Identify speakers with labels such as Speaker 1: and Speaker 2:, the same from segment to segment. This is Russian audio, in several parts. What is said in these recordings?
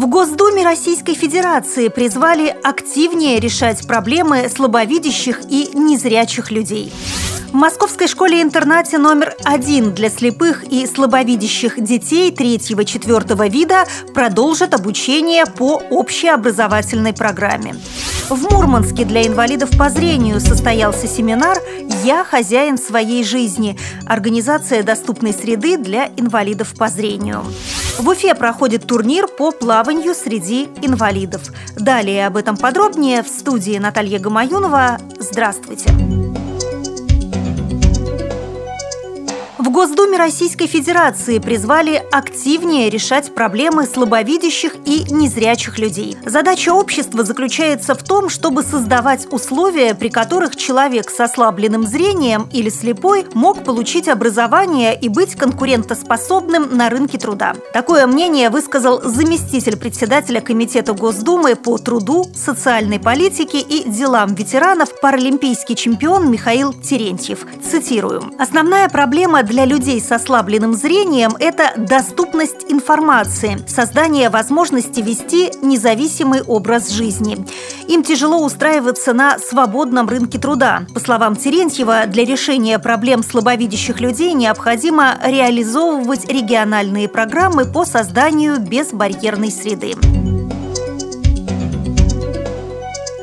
Speaker 1: В Госдуме Российской Федерации призвали активнее решать проблемы слабовидящих и незрячих людей. В Московской школе-интернате номер один для слепых и слабовидящих детей третьего-четвертого вида продолжат обучение по общеобразовательной программе. В Мурманске для инвалидов по зрению состоялся семинар «Я хозяин своей жизни. Организация доступной среды для инвалидов по зрению». В Уфе проходит турнир по плаванию среди инвалидов. Далее об этом подробнее в студии Наталья Гамаюнова. Здравствуйте! Госдуме Российской Федерации призвали активнее решать проблемы слабовидящих и незрячих людей. Задача общества заключается в том, чтобы создавать условия, при которых человек с ослабленным зрением или слепой мог получить образование и быть конкурентоспособным на рынке труда. Такое мнение высказал заместитель председателя Комитета Госдумы по труду, социальной политике и делам ветеранов паралимпийский чемпион Михаил Терентьев. Цитирую. «Основная проблема для людей с ослабленным зрением – это доступность информации, создание возможности вести независимый образ жизни. Им тяжело устраиваться на свободном рынке труда. По словам Терентьева, для решения проблем слабовидящих людей необходимо реализовывать региональные программы по созданию безбарьерной среды.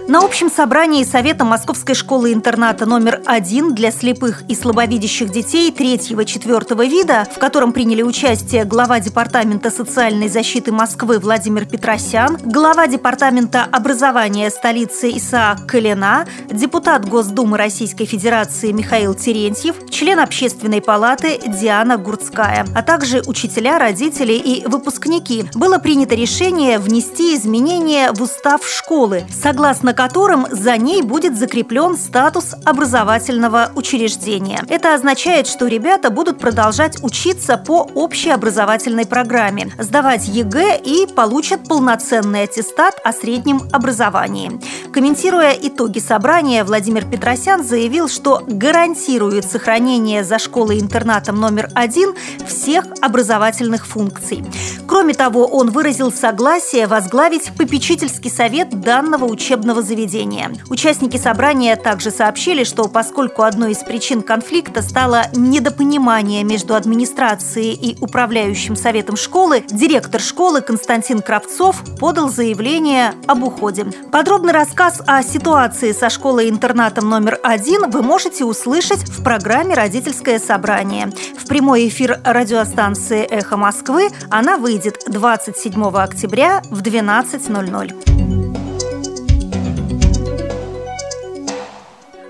Speaker 1: На общем собрании Совета Московской школы-интерната номер один для слепых и слабовидящих детей третьего-четвертого вида, в котором приняли участие глава Департамента социальной защиты Москвы Владимир Петросян, глава Департамента образования столицы Исаак Калина, депутат Госдумы Российской Федерации Михаил Терентьев, член Общественной палаты Диана Гурцкая, а также учителя, родители и выпускники, было принято решение внести изменения в устав школы, согласно которым за ней будет закреплен статус образовательного учреждения. Это означает, что ребята будут продолжать учиться по общеобразовательной программе, сдавать ЕГЭ и получат полноценный аттестат о среднем образовании. Комментируя итоги собрания, Владимир Петросян заявил, что гарантирует сохранение за школой-интернатом номер один всех образовательных функций. Кроме того, он выразил согласие возглавить попечительский совет данного учебного заведения. Участники собрания также сообщили, что поскольку одной из причин конфликта стало недопонимание между администрацией и управляющим советом школы, директор школы Константин Кравцов подал заявление об уходе. Подробный рассказ о ситуации со школой-интернатом номер один вы можете услышать в программе «Родительское собрание». В прямой эфир радиостанции «Эхо Москвы» она выйдет 27 октября в 12.00.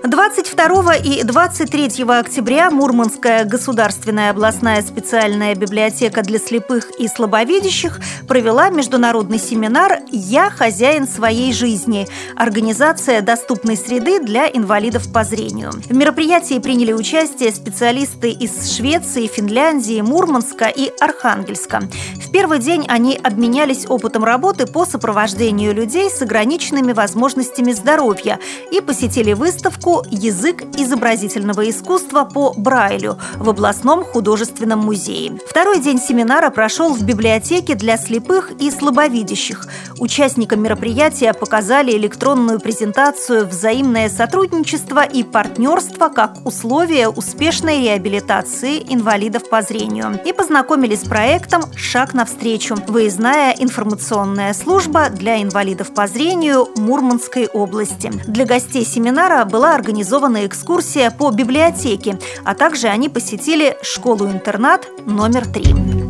Speaker 1: 22 и 23 октября Мурманская государственная областная специальная библиотека для слепых и слабовидящих провела международный семинар «Я хозяин своей жизни. Организация доступной среды для инвалидов по зрению». В мероприятии приняли участие специалисты из Швеции, Финляндии, Мурманска и Архангельска. Первый день они обменялись опытом работы по сопровождению людей с ограниченными возможностями здоровья и посетили выставку язык изобразительного искусства по Брайлю в областном художественном музее. Второй день семинара прошел в библиотеке для слепых и слабовидящих. Участникам мероприятия показали электронную презентацию «Взаимное сотрудничество и партнерство как условия успешной реабилитации инвалидов по зрению» и познакомили с проектом «Шаг навстречу» – выездная информационная служба для инвалидов по зрению Мурманской области. Для гостей семинара была организована экскурсия по библиотеке, а также они посетили школу-интернат номер три.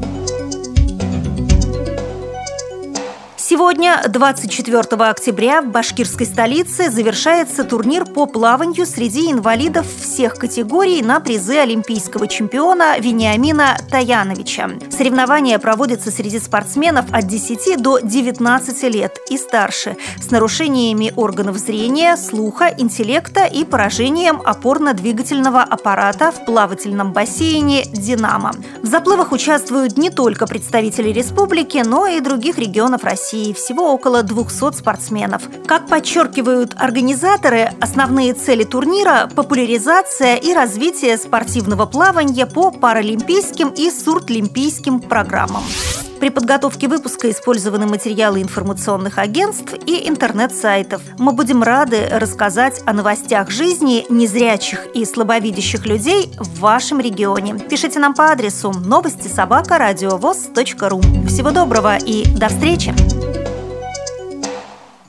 Speaker 1: Сегодня, 24 октября, в башкирской столице завершается турнир по плаванию среди инвалидов всех категорий на призы олимпийского чемпиона Вениамина Таяновича. Соревнования проводятся среди спортсменов от 10 до 19 лет и старше, с нарушениями органов зрения, слуха, интеллекта и поражением опорно-двигательного аппарата в плавательном бассейне «Динамо». В заплывах участвуют не только представители республики, но и других регионов России. России всего около 200 спортсменов. Как подчеркивают организаторы, основные цели турнира – популяризация и развитие спортивного плавания по паралимпийским и сурдлимпийским программам. При подготовке выпуска использованы материалы информационных агентств и интернет-сайтов. Мы будем рады рассказать о новостях жизни незрячих и слабовидящих людей в вашем регионе. Пишите нам по адресу новости собака ру. Всего доброго и до встречи!